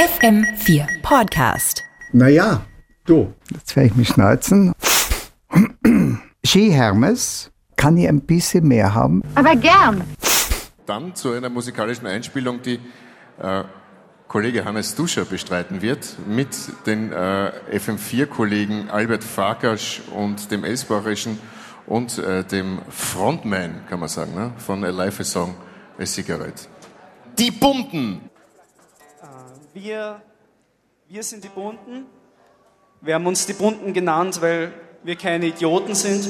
FM4 Podcast. Naja, du. Jetzt werde ich mich schneuzen. Ski Hermes, kann ich ein bisschen mehr haben? Aber gern. Dann zu einer musikalischen Einspielung, die äh, Kollege Hannes Duscher bestreiten wird, mit den äh, FM4-Kollegen Albert Farkasch und dem Elsbachischen und äh, dem Frontman, kann man sagen, ne? von A Life a Song, A Cigarette. Die Bunten! Wir, wir sind die Bunten. Wir haben uns die Bunten genannt, weil wir keine Idioten sind.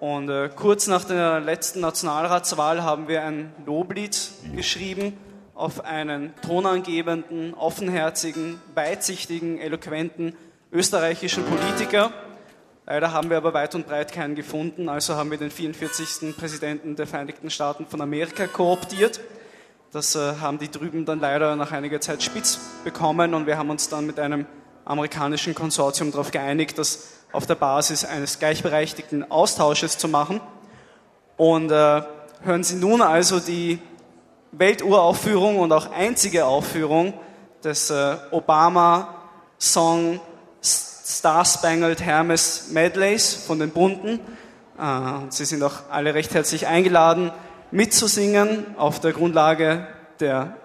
Und äh, kurz nach der letzten Nationalratswahl haben wir ein Loblied geschrieben auf einen tonangebenden, offenherzigen, weitsichtigen, eloquenten österreichischen Politiker. Leider haben wir aber weit und breit keinen gefunden, also haben wir den 44. Präsidenten der Vereinigten Staaten von Amerika kooptiert. Das äh, haben die drüben dann leider nach einiger Zeit spitz bekommen und wir haben uns dann mit einem amerikanischen Konsortium darauf geeinigt, das auf der Basis eines gleichberechtigten Austausches zu machen. Und äh, hören Sie nun also die Welturaufführung und auch einzige Aufführung des äh, Obama-Song Star Spangled Hermes Medleys von den Bunten. Äh, Sie sind auch alle recht herzlich eingeladen, mitzusingen auf der Grundlage der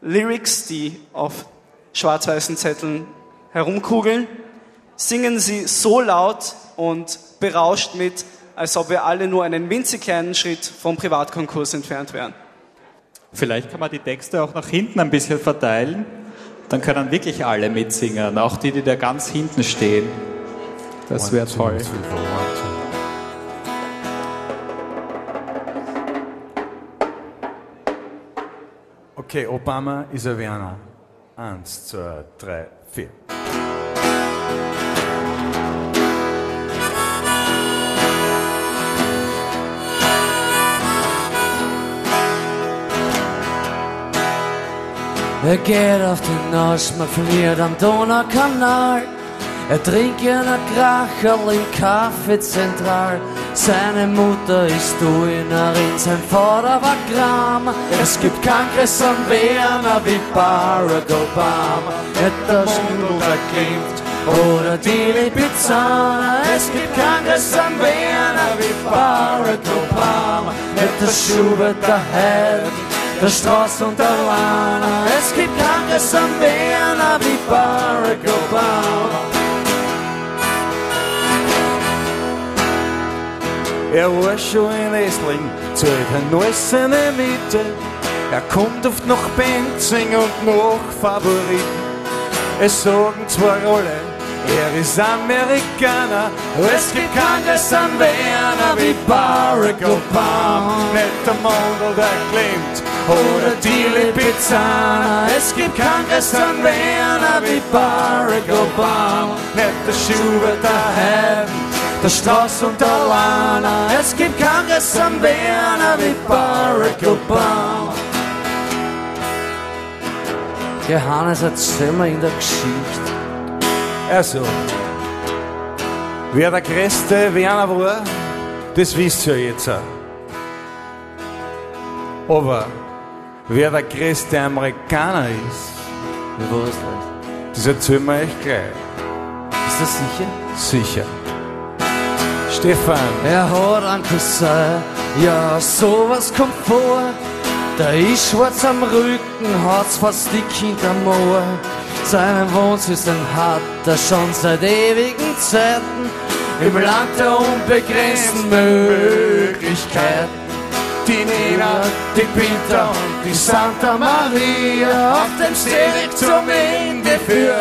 Lyrics, die auf schwarz-weißen Zetteln herumkugeln. Singen Sie so laut und berauscht mit, als ob wir alle nur einen winzig kleinen Schritt vom Privatkonkurs entfernt wären. Vielleicht kann man die Texte auch nach hinten ein bisschen verteilen. Dann können wirklich alle mitsingen, auch die, die da ganz hinten stehen. Das wäre toll. Okay, Obama ist ein Werner. Eins, zwei, drei, vier. Er geht auf den Nasch, man verliert am Donaukanal. Er trinkt einen Kracherl im Café Zentral. Seine Mutter ist Duinerin, sein Vater war Kram. Es gibt kein größeren Werner wie Barack Obama. Nicht der Schwindel, der klingt oder die Lipizzaner. Es gibt kein größeren Werner wie Barack Obama. Der Schubert, der Held der Strauß und der Lana. Es gibt größeren Werner wie Barack Obama. Er war schon in Esling, zahlt ein neues seine Miete. Er kommt oft nach Benzing und nach Favoriten. Es sagen zwar alle, er ist Amerikaner, es gibt keinen größeren Werner wie Barack Obama. Nicht der Mondel, der klimmt, oder die Lipizzaner. Es gibt keinen größeren Werner wie Barack Obama. Nicht der Schubert, der Heaven, der Strauß und der Lana. Es gibt keinen größeren Werner wie Barack Obama. Johannes, erzähl mir in der Geschichte. Also, wer der größte Werner war, das wisst ihr jetzt auch. Aber wer der größte Amerikaner ist, Wie war das? das erzählen wir euch gleich. Ist das sicher? Sicher. Stefan, Er hat einen Cousin, ja, sowas kommt vor. Der ist schwarz am Rücken, hat's fast dick hinterm Ohr. Seinen Wohnsitz hat er schon seit ewigen Zeiten. Im Land der unbegrenzten Möglichkeiten. die Nina, die Pinta und die Santa Maria auf dem Steg zum Ende für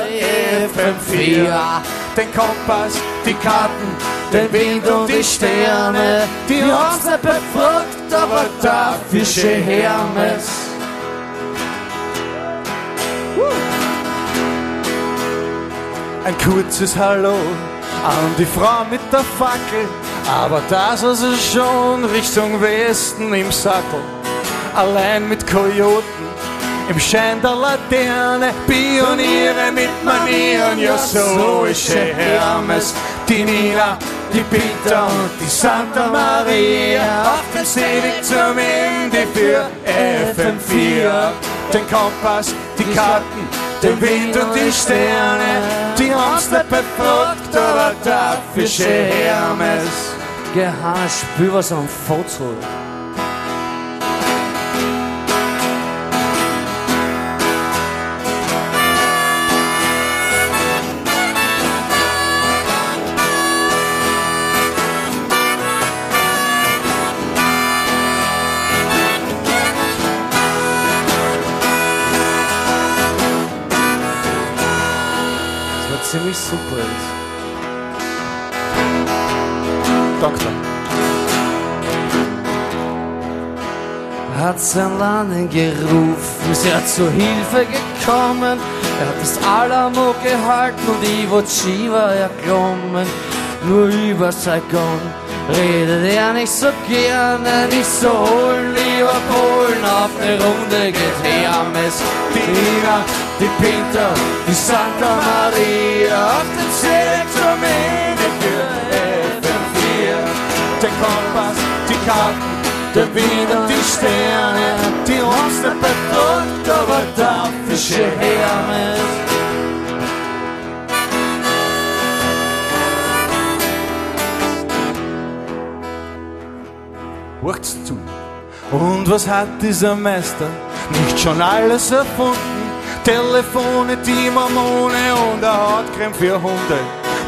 FM4. Den Kompass, die Karten, den Wind und die Sterne, die haben's nicht befragt, aber dafür schön Hermes. Ein kurzes Hallo an die Frau mit der Fackel, aber das ist es schon Richtung Westen im Sattel. Allein mit Kojoten im Schein der Laterne, Pioniere mit Manieren, ja so ist Hermes. Die Nina, die Peter und die Santa Maria auf dem Seeweg zum Ende für FM4. den Kompass, die Karten, den Wind und die Sterne. Die haben's nicht befragt, aber dafür schon Hermes. Geh heim, spür ziemlich super jetzt. Doktor. hat sein Laden gerufen, sie hat zur Hilfe gekommen. Er hat das Alamo gehalten und Iwo Chiva erklommen. Nur über Saigon redet er nicht so gerne, nicht so holen, lieber Polen auf eine Runde geht Hermes. Die Nina, die Pinta, die Santa Maria auf dem für FM4. Der Kompass, die Karten, der Wind und die Sterne, die uns nicht bedrückt, aber dafür Hermes. Hört's zu. Und was hat dieser Meister nicht schon alles erfunden? Telefone, die Mormone und eine Hautcreme für Hunde.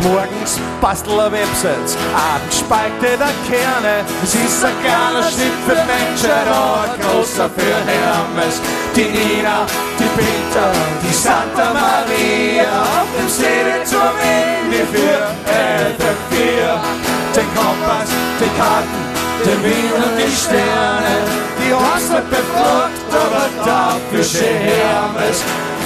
Morgens bastel er Websites, abends spaltet er Kerne. Es ist ein kleiner Schritt für Menschheit, aber ein großer für Hermes. Die Nina, die Peter, die Santa Maria, auf dem See zum Ende für FM4. Den Kompass, die Karten, den Wind und die Sterne, die hast nicht befragt, aber dafür Hermes.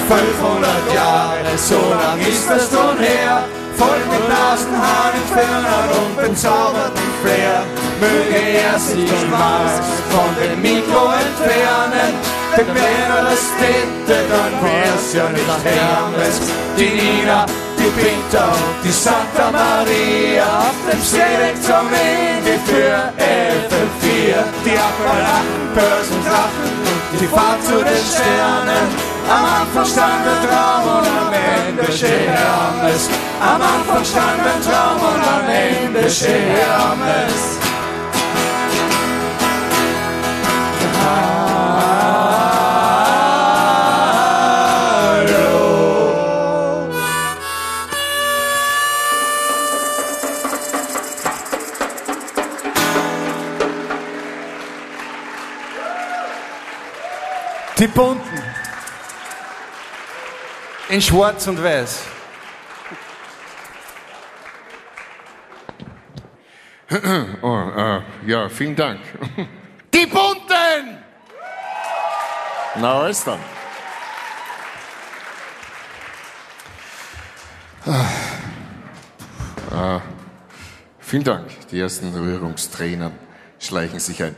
500 Jahre, so lang ist das nun her, voll mit Nasenhaaren entfernen und bezauberten Flair. Möge er sich niemals von dem Mikro entfernen, denn wenn er das täte, dann wär's ja nicht Hermes. Die Nina, die Pinta und die Santa Maria auf dem Select zum Ende für FM4. Die Apparaten, Börsen, Drachen und die Fahrt zu den Sternen. Am Anfang stand der Traum und am Ende steht Hermes. Am Anfang stand der Traum und am Ende steht Hermes. Hallo. Die Bunten. In Schwarz und Weiß. Oh, äh, ja, vielen Dank. Die Bunten! Na, alles dann. Ah, vielen Dank. Die ersten Rührungstränen schleichen sich ein.